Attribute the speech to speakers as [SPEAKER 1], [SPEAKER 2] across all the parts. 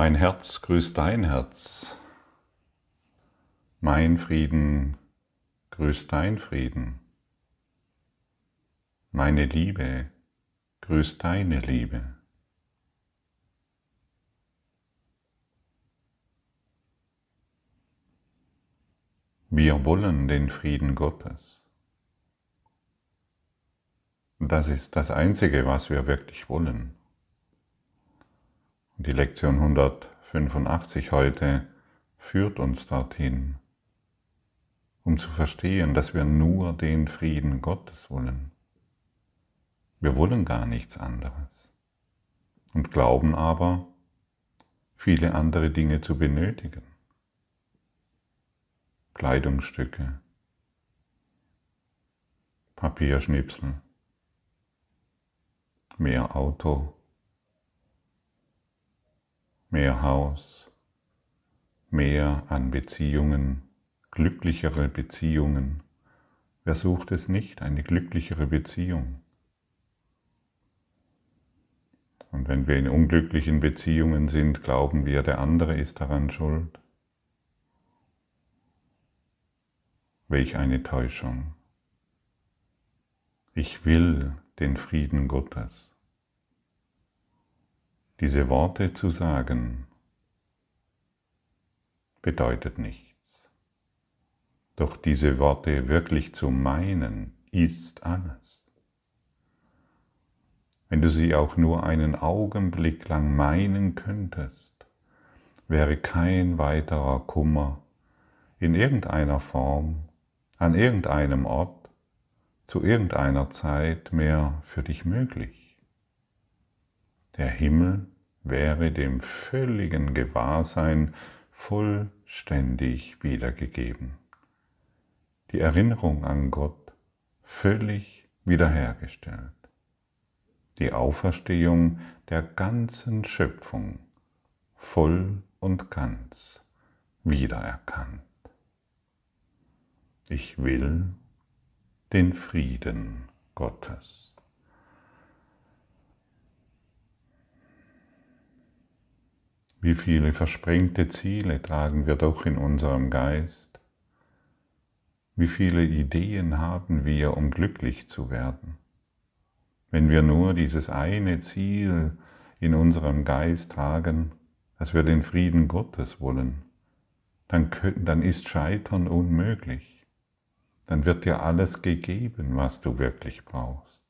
[SPEAKER 1] Mein Herz grüßt dein Herz. Mein Frieden grüßt dein Frieden. Meine Liebe grüßt deine Liebe. Wir wollen den Frieden Gottes. Das ist das Einzige, was wir wirklich wollen. Die Lektion 185 heute führt uns dorthin, um zu verstehen, dass wir nur den Frieden Gottes wollen. Wir wollen gar nichts anderes und glauben aber, viele andere Dinge zu benötigen. Kleidungsstücke, Papierschnipsel, mehr Auto, mehr Haus, mehr an Beziehungen, glücklichere Beziehungen. Wer sucht es nicht, eine glücklichere Beziehung? Und wenn wir in unglücklichen Beziehungen sind, glauben wir, der andere ist daran schuld. Welch eine Täuschung. Ich will den Frieden Gottes. Diese Worte zu sagen, bedeutet nichts. Doch diese Worte wirklich zu meinen, ist alles. Wenn du sie auch nur einen Augenblick lang meinen könntest, wäre kein weiterer Kummer in irgendeiner Form an irgendeinem Ort, zu irgendeiner Zeit mehr für dich möglich. Der Himmel wäre dem völligen Gewahrsein vollständig wiedergegeben. Die Erinnerung an Gott völlig wiederhergestellt. Die Auferstehung der ganzen Schöpfung voll und ganz wiedererkannt. Ich will den Frieden Gottes. Wie viele versprengte Ziele tragen wir doch in unserem Geist? Wie viele Ideen haben wir, um glücklich zu werden? Wenn wir nur dieses eine Ziel in unserem Geist tragen, dass wir den Frieden Gottes wollen, dann, können, dann ist Scheitern unmöglich dann wird dir alles gegeben, was du wirklich brauchst.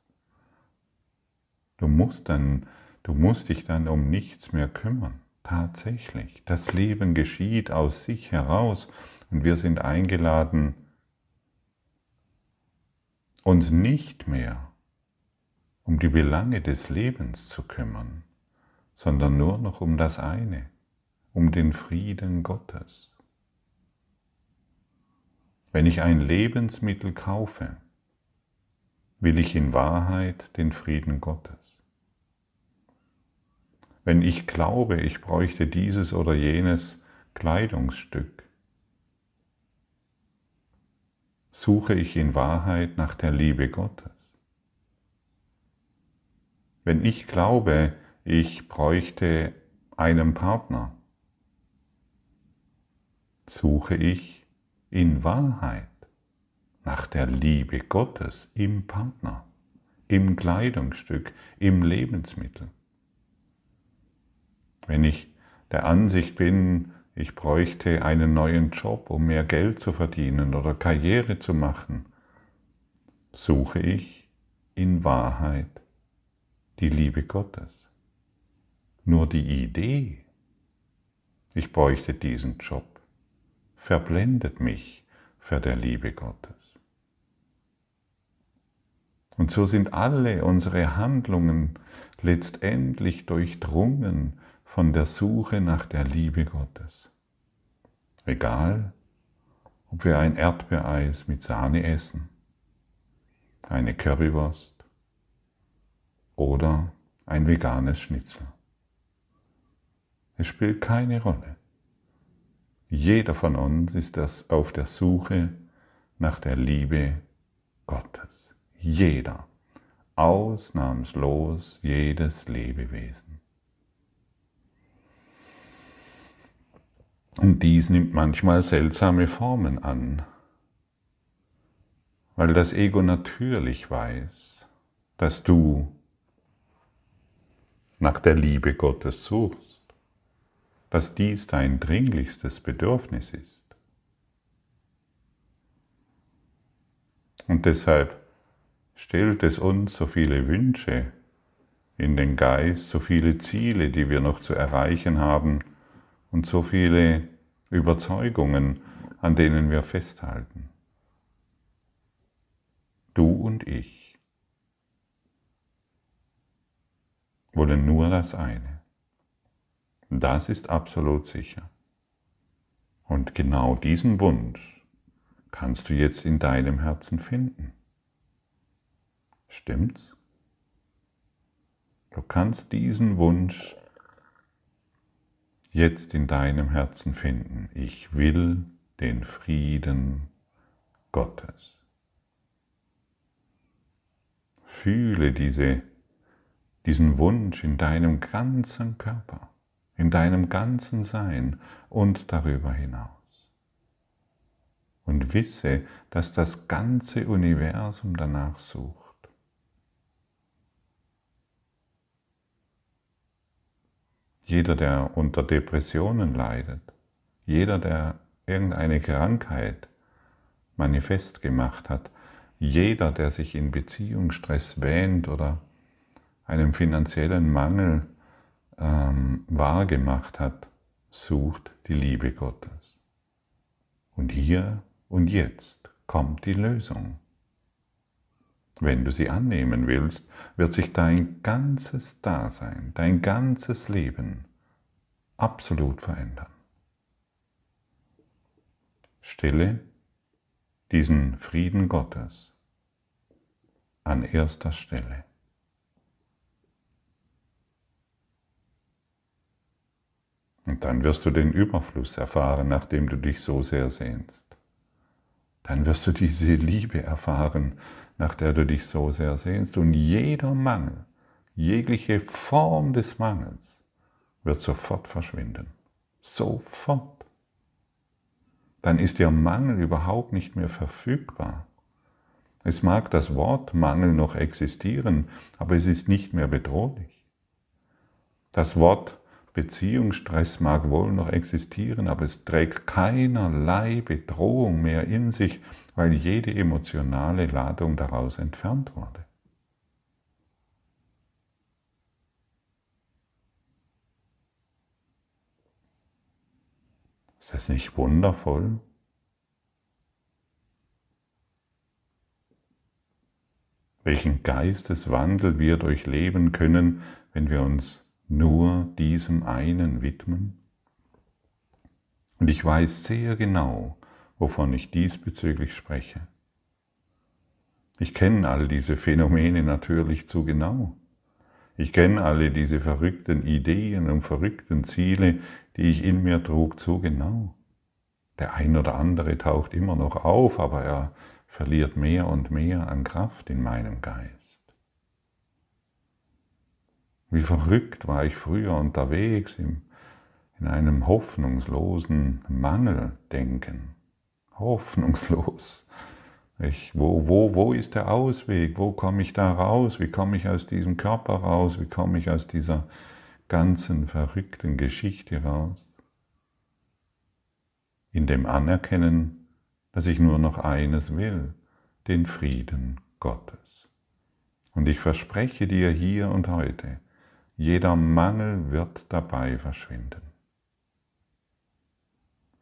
[SPEAKER 1] Du musst dann, du musst dich dann um nichts mehr kümmern. Tatsächlich. Das Leben geschieht aus sich heraus und wir sind eingeladen, uns nicht mehr um die Belange des Lebens zu kümmern, sondern nur noch um das eine, um den Frieden Gottes. Wenn ich ein Lebensmittel kaufe, will ich in Wahrheit den Frieden Gottes. Wenn ich glaube, ich bräuchte dieses oder jenes Kleidungsstück, suche ich in Wahrheit nach der Liebe Gottes. Wenn ich glaube, ich bräuchte einen Partner, suche ich in Wahrheit nach der Liebe Gottes im Partner, im Kleidungsstück, im Lebensmittel. Wenn ich der Ansicht bin, ich bräuchte einen neuen Job, um mehr Geld zu verdienen oder Karriere zu machen, suche ich in Wahrheit die Liebe Gottes. Nur die Idee, ich bräuchte diesen Job, verblendet mich für der Liebe Gottes. Und so sind alle unsere Handlungen letztendlich durchdrungen von der Suche nach der Liebe Gottes. Egal, ob wir ein Erdbeereis mit Sahne essen, eine Currywurst oder ein veganes Schnitzel. Es spielt keine Rolle. Jeder von uns ist das auf der Suche nach der Liebe Gottes. Jeder. Ausnahmslos jedes Lebewesen. Und dies nimmt manchmal seltsame Formen an, weil das Ego natürlich weiß, dass du nach der Liebe Gottes suchst, dass dies dein dringlichstes Bedürfnis ist. Und deshalb stellt es uns so viele Wünsche in den Geist, so viele Ziele, die wir noch zu erreichen haben und so viele Überzeugungen, an denen wir festhalten. Du und ich wollen nur das eine. Das ist absolut sicher. Und genau diesen Wunsch kannst du jetzt in deinem Herzen finden. Stimmt's? Du kannst diesen Wunsch jetzt in deinem Herzen finden. Ich will den Frieden Gottes. Fühle diese, diesen Wunsch in deinem ganzen Körper, in deinem ganzen Sein und darüber hinaus. Und wisse, dass das ganze Universum danach sucht. Jeder, der unter Depressionen leidet, jeder, der irgendeine Krankheit manifest gemacht hat, jeder, der sich in Beziehungsstress wähnt oder einen finanziellen Mangel ähm, wahrgemacht hat, sucht die Liebe Gottes. Und hier und jetzt kommt die Lösung. Wenn du sie annehmen willst, wird sich dein ganzes Dasein, dein ganzes Leben absolut verändern. Stille diesen Frieden Gottes an erster Stelle. Und dann wirst du den Überfluss erfahren, nachdem du dich so sehr sehnst. Dann wirst du diese Liebe erfahren, nach der du dich so sehr sehnst. Und jeder Mangel, jegliche Form des Mangels wird sofort verschwinden. Sofort. Dann ist der Mangel überhaupt nicht mehr verfügbar. Es mag das Wort Mangel noch existieren, aber es ist nicht mehr bedrohlich. Das Wort Beziehungsstress mag wohl noch existieren, aber es trägt keinerlei Bedrohung mehr in sich, weil jede emotionale Ladung daraus entfernt wurde. Ist das nicht wundervoll? Welchen Geisteswandel wir durchleben können, wenn wir uns nur diesem einen widmen? Und ich weiß sehr genau, wovon ich diesbezüglich spreche. Ich kenne all diese Phänomene natürlich zu genau. Ich kenne alle diese verrückten Ideen und verrückten Ziele, die ich in mir trug, zu genau. Der ein oder andere taucht immer noch auf, aber er verliert mehr und mehr an Kraft in meinem Geist. Wie verrückt war ich früher unterwegs im, in einem hoffnungslosen Mangeldenken. Hoffnungslos. Ich, wo, wo, wo ist der Ausweg? Wo komme ich da raus? Wie komme ich aus diesem Körper raus? Wie komme ich aus dieser ganzen verrückten Geschichte raus? In dem Anerkennen, dass ich nur noch eines will, den Frieden Gottes. Und ich verspreche dir hier und heute, jeder Mangel wird dabei verschwinden.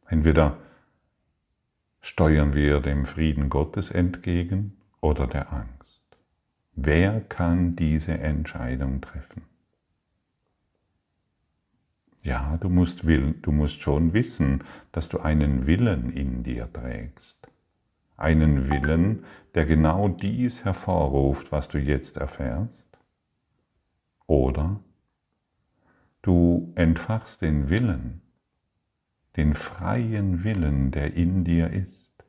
[SPEAKER 1] Entweder steuern wir dem Frieden Gottes entgegen oder der Angst. Wer kann diese Entscheidung treffen? Ja, du musst, du musst schon wissen, dass du einen Willen in dir trägst. Einen Willen, der genau dies hervorruft, was du jetzt erfährst. Oder Du entfachst den Willen, den freien Willen, der in dir ist,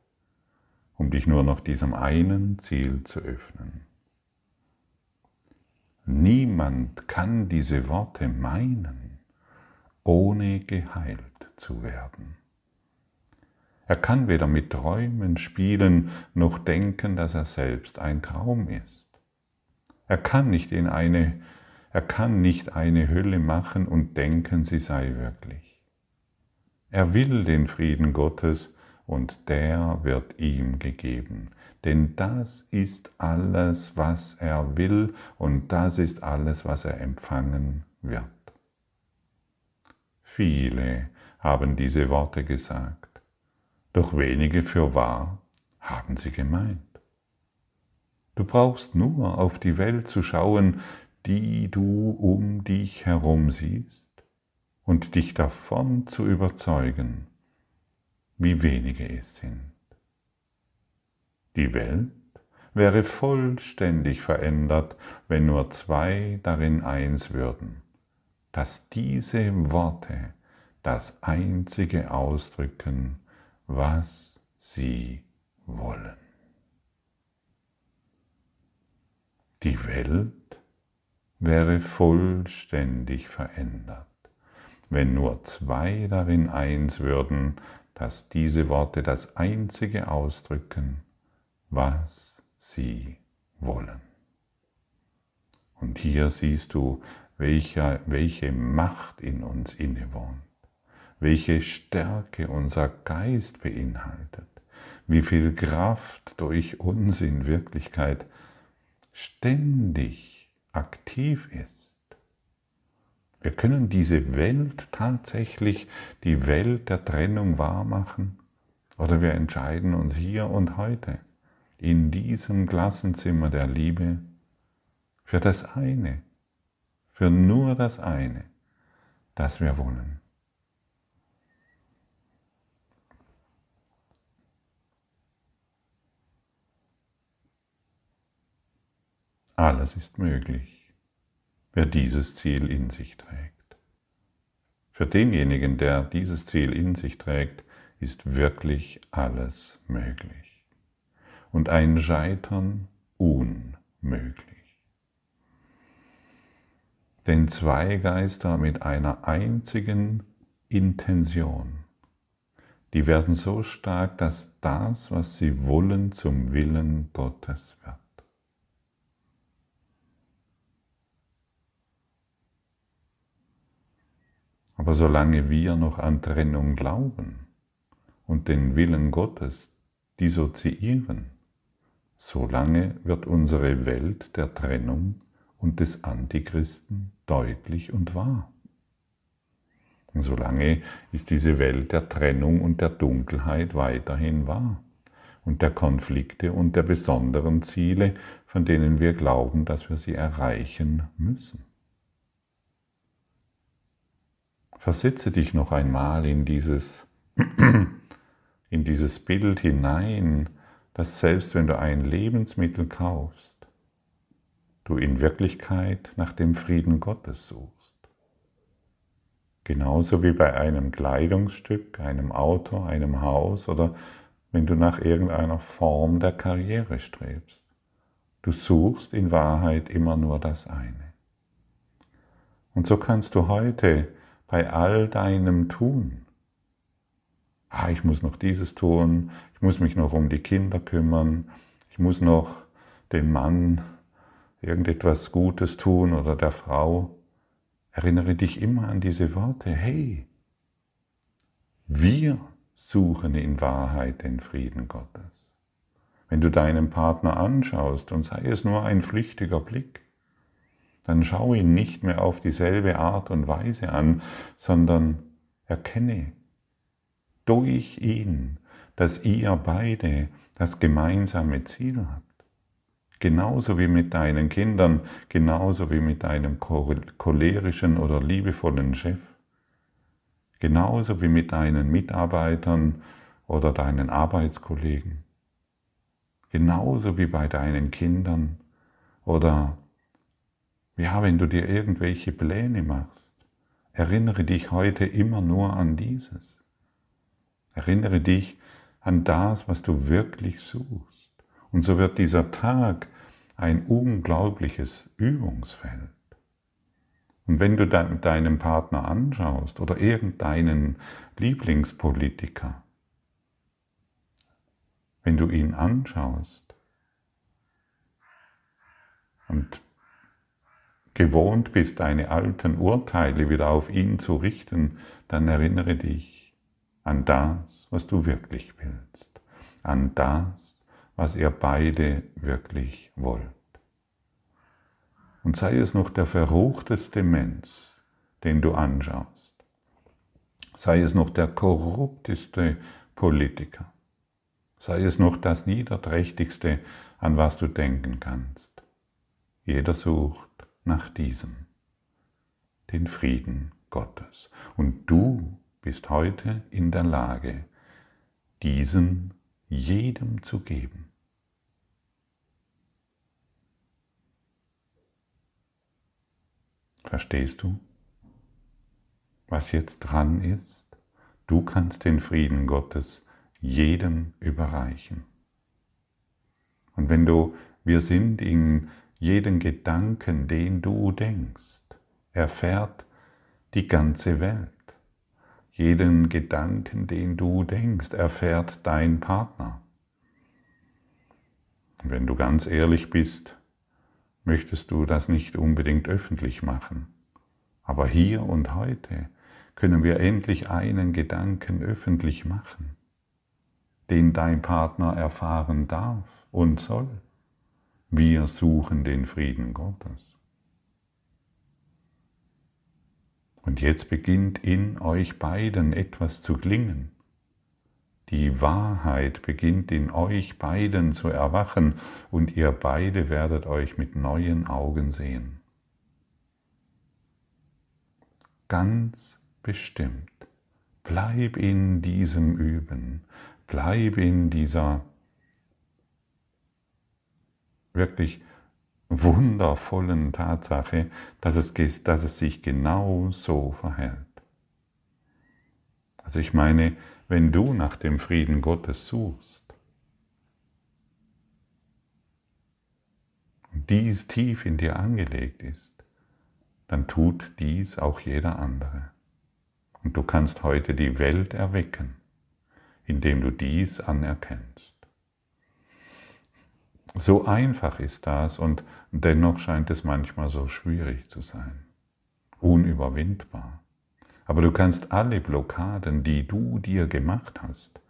[SPEAKER 1] um dich nur noch diesem einen Ziel zu öffnen. Niemand kann diese Worte meinen, ohne geheilt zu werden. Er kann weder mit Träumen spielen noch denken, dass er selbst ein Traum ist. Er kann nicht in eine er kann nicht eine Hülle machen und denken, sie sei wirklich. Er will den Frieden Gottes und der wird ihm gegeben. Denn das ist alles, was er will und das ist alles, was er empfangen wird. Viele haben diese Worte gesagt, doch wenige für wahr haben sie gemeint. Du brauchst nur auf die Welt zu schauen, die du um dich herum siehst, und dich davon zu überzeugen, wie wenige es sind. Die Welt wäre vollständig verändert, wenn nur zwei darin eins würden, dass diese Worte das einzige ausdrücken, was sie wollen. Die Welt wäre vollständig verändert, wenn nur zwei darin eins würden, dass diese Worte das einzige ausdrücken, was sie wollen. Und hier siehst du, welche, welche Macht in uns innewohnt, welche Stärke unser Geist beinhaltet, wie viel Kraft durch uns in Wirklichkeit ständig aktiv ist. Wir können diese Welt tatsächlich, die Welt der Trennung wahrmachen, oder wir entscheiden uns hier und heute in diesem Klassenzimmer der Liebe für das eine, für nur das eine, das wir wollen. Alles ist möglich, wer dieses Ziel in sich trägt. Für denjenigen, der dieses Ziel in sich trägt, ist wirklich alles möglich und ein Scheitern unmöglich. Denn zwei Geister mit einer einzigen Intention, die werden so stark, dass das, was sie wollen, zum Willen Gottes wird. Aber solange wir noch an Trennung glauben und den Willen Gottes dissoziieren, solange wird unsere Welt der Trennung und des Antichristen deutlich und wahr. Und solange ist diese Welt der Trennung und der Dunkelheit weiterhin wahr und der Konflikte und der besonderen Ziele, von denen wir glauben, dass wir sie erreichen müssen. Versetze dich noch einmal in dieses, in dieses Bild hinein, dass selbst wenn du ein Lebensmittel kaufst, du in Wirklichkeit nach dem Frieden Gottes suchst. Genauso wie bei einem Kleidungsstück, einem Auto, einem Haus oder wenn du nach irgendeiner Form der Karriere strebst. Du suchst in Wahrheit immer nur das eine. Und so kannst du heute bei all deinem Tun. Ah, ich muss noch dieses tun, ich muss mich noch um die Kinder kümmern, ich muss noch dem Mann irgendetwas Gutes tun oder der Frau. Erinnere dich immer an diese Worte. Hey, wir suchen in Wahrheit den Frieden Gottes. Wenn du deinen Partner anschaust und sei es nur ein flüchtiger Blick, dann schau ihn nicht mehr auf dieselbe Art und Weise an, sondern erkenne durch ihn, dass ihr beide das gemeinsame Ziel habt. Genauso wie mit deinen Kindern, genauso wie mit deinem cholerischen oder liebevollen Chef, genauso wie mit deinen Mitarbeitern oder deinen Arbeitskollegen, genauso wie bei deinen Kindern oder ja, wenn du dir irgendwelche Pläne machst, erinnere dich heute immer nur an dieses. Erinnere dich an das, was du wirklich suchst. Und so wird dieser Tag ein unglaubliches Übungsfeld. Und wenn du deinen Partner anschaust oder irgendeinen Lieblingspolitiker, wenn du ihn anschaust und gewohnt bist, deine alten Urteile wieder auf ihn zu richten, dann erinnere dich an das, was du wirklich willst, an das, was ihr beide wirklich wollt. Und sei es noch der verruchteste Mensch, den du anschaust, sei es noch der korrupteste Politiker, sei es noch das Niederträchtigste, an was du denken kannst. Jeder sucht nach diesem, den Frieden Gottes. Und du bist heute in der Lage, diesen jedem zu geben. Verstehst du, was jetzt dran ist? Du kannst den Frieden Gottes jedem überreichen. Und wenn du, wir sind in jeden Gedanken, den du denkst, erfährt die ganze Welt. Jeden Gedanken, den du denkst, erfährt dein Partner. Wenn du ganz ehrlich bist, möchtest du das nicht unbedingt öffentlich machen. Aber hier und heute können wir endlich einen Gedanken öffentlich machen, den dein Partner erfahren darf und soll. Wir suchen den Frieden Gottes. Und jetzt beginnt in euch beiden etwas zu klingen. Die Wahrheit beginnt in euch beiden zu erwachen und ihr beide werdet euch mit neuen Augen sehen. Ganz bestimmt. Bleib in diesem Üben. Bleib in dieser wirklich wundervollen Tatsache, dass es, dass es sich genau so verhält. Also ich meine, wenn du nach dem Frieden Gottes suchst und dies tief in dir angelegt ist, dann tut dies auch jeder andere. Und du kannst heute die Welt erwecken, indem du dies anerkennst. So einfach ist das und dennoch scheint es manchmal so schwierig zu sein, unüberwindbar. Aber du kannst alle Blockaden, die du dir gemacht hast,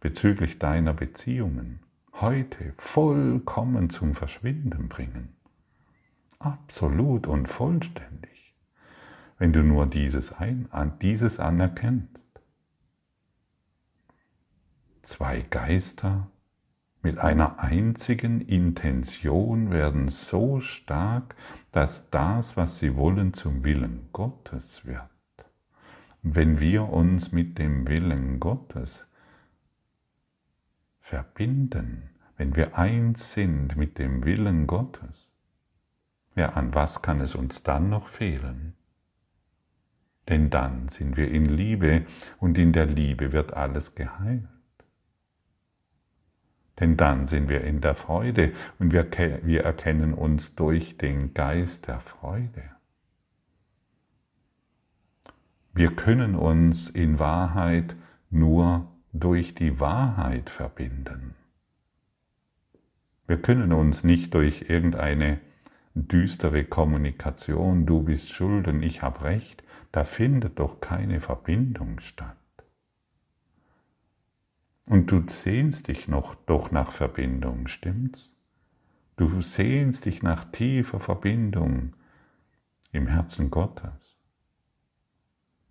[SPEAKER 1] bezüglich deiner Beziehungen, heute vollkommen zum Verschwinden bringen. Absolut und vollständig, wenn du nur dieses, ein, dieses anerkennst. Zwei Geister mit einer einzigen Intention werden so stark, dass das, was sie wollen, zum Willen Gottes wird wenn wir uns mit dem Willen Gottes verbinden, wenn wir eins sind mit dem Willen Gottes, ja, an was kann es uns dann noch fehlen? Denn dann sind wir in Liebe und in der Liebe wird alles geheilt. Denn dann sind wir in der Freude und wir, wir erkennen uns durch den Geist der Freude. Wir können uns in Wahrheit nur durch die Wahrheit verbinden. Wir können uns nicht durch irgendeine düstere Kommunikation, du bist schuld und ich habe recht, da findet doch keine Verbindung statt. Und du sehnst dich noch doch nach Verbindung, stimmt's? Du sehnst dich nach tiefer Verbindung im Herzen Gottes.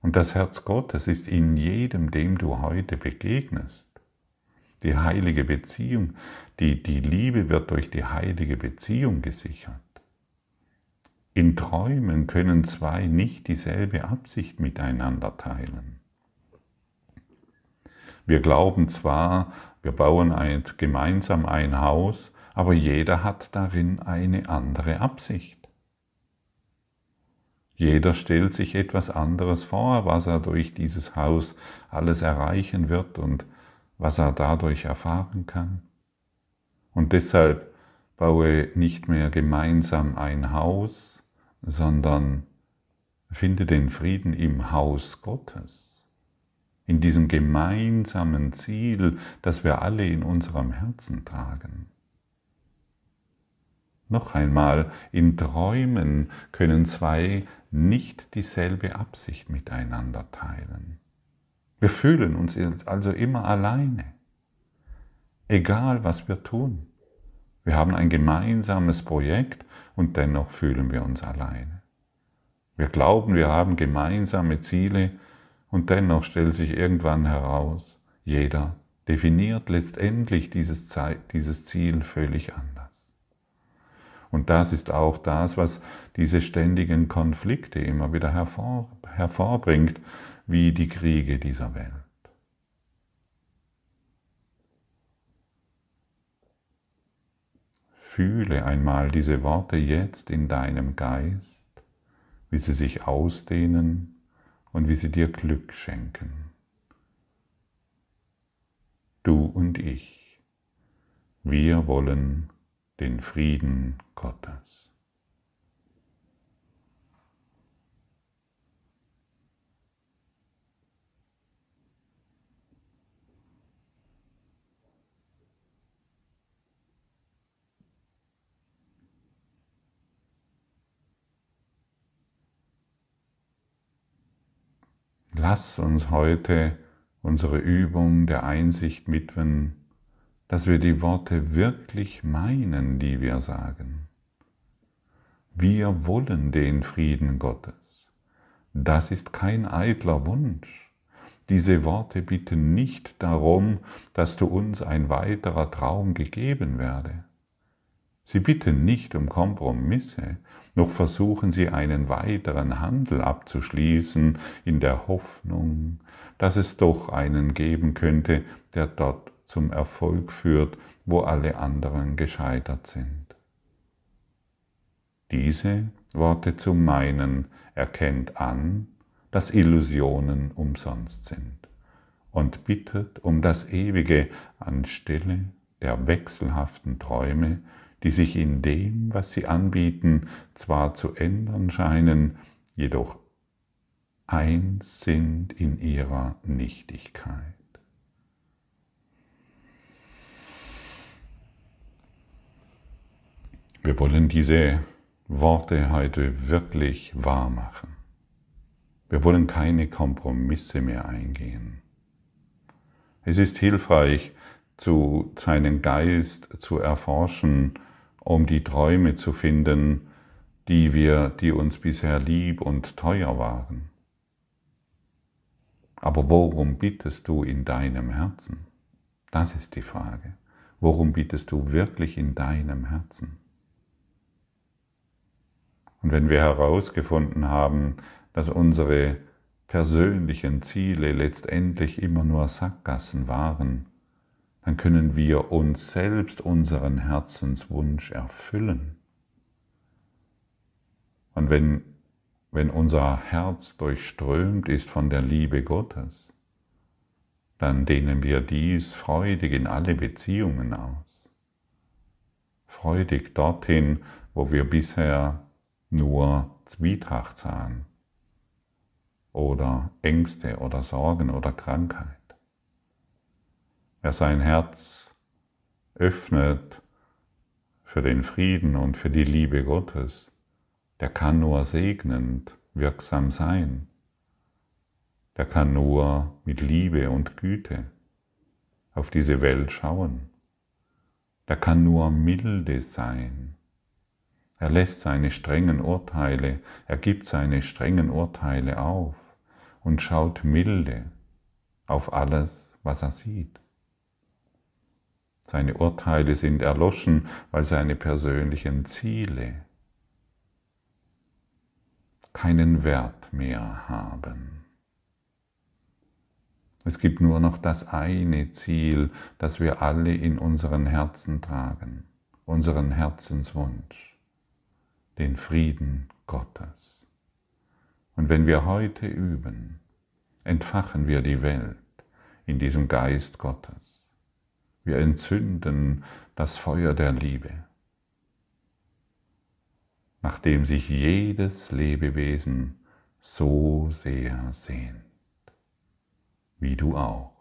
[SPEAKER 1] Und das Herz Gottes ist in jedem, dem du heute begegnest. Die heilige Beziehung, die, die Liebe wird durch die heilige Beziehung gesichert. In Träumen können zwei nicht dieselbe Absicht miteinander teilen. Wir glauben zwar, wir bauen ein, gemeinsam ein Haus, aber jeder hat darin eine andere Absicht. Jeder stellt sich etwas anderes vor, was er durch dieses Haus alles erreichen wird und was er dadurch erfahren kann. Und deshalb baue nicht mehr gemeinsam ein Haus, sondern Finde den Frieden im Haus Gottes, in diesem gemeinsamen Ziel, das wir alle in unserem Herzen tragen. Noch einmal, in Träumen können zwei nicht dieselbe Absicht miteinander teilen. Wir fühlen uns also immer alleine, egal was wir tun. Wir haben ein gemeinsames Projekt und dennoch fühlen wir uns alleine. Wir glauben, wir haben gemeinsame Ziele und dennoch stellt sich irgendwann heraus, jeder definiert letztendlich dieses, Ziel völlig anders. Und das ist auch das, was diese ständigen Konflikte immer wieder hervor, hervorbringt, wie die Kriege dieser Welt. Fühle einmal diese Worte jetzt in deinem Geist, wie sie sich ausdehnen und wie sie dir Glück schenken. Du und ich, wir wollen den Frieden Gottes. Lass uns heute unsere Übung der Einsicht mitwen, dass wir die Worte wirklich meinen, die wir sagen. Wir wollen den Frieden Gottes. Das ist kein eitler Wunsch. Diese Worte bitten nicht darum, dass du uns ein weiterer Traum gegeben werde. Sie bitten nicht um Kompromisse, noch versuchen sie einen weiteren Handel abzuschließen in der Hoffnung, dass es doch einen geben könnte, der dort zum Erfolg führt, wo alle anderen gescheitert sind. Diese Worte zu meinen erkennt an, dass Illusionen umsonst sind und bittet um das Ewige anstelle der wechselhaften Träume, die sich in dem, was sie anbieten, zwar zu ändern scheinen, jedoch eins sind in ihrer Nichtigkeit. Wir wollen diese Worte heute wirklich wahr machen. Wir wollen keine Kompromisse mehr eingehen. Es ist hilfreich, zu seinen Geist zu erforschen, um die Träume zu finden, die wir, die uns bisher lieb und teuer waren. Aber worum bittest du in deinem Herzen? Das ist die Frage. Worum bittest du wirklich in deinem Herzen? Und wenn wir herausgefunden haben, dass unsere persönlichen Ziele letztendlich immer nur Sackgassen waren, dann können wir uns selbst unseren Herzenswunsch erfüllen. Und wenn, wenn unser Herz durchströmt ist von der Liebe Gottes, dann dehnen wir dies freudig in alle Beziehungen aus. Freudig dorthin, wo wir bisher nur Zwietracht sahen oder Ängste oder Sorgen oder Krankheit. Wer sein Herz öffnet für den Frieden und für die Liebe Gottes, der kann nur segnend wirksam sein. Der kann nur mit Liebe und Güte auf diese Welt schauen. Der kann nur milde sein er lässt seine strengen Urteile, er gibt seine strengen Urteile auf und schaut milde auf alles, was er sieht. Seine Urteile sind erloschen, weil seine persönlichen Ziele keinen Wert mehr haben. Es gibt nur noch das eine Ziel, das wir alle in unseren Herzen tragen, unseren Herzenswunsch den Frieden Gottes. Und wenn wir heute üben, entfachen wir die Welt in diesem Geist Gottes. Wir entzünden das Feuer der Liebe, nachdem sich jedes Lebewesen so sehr sehnt, wie du auch.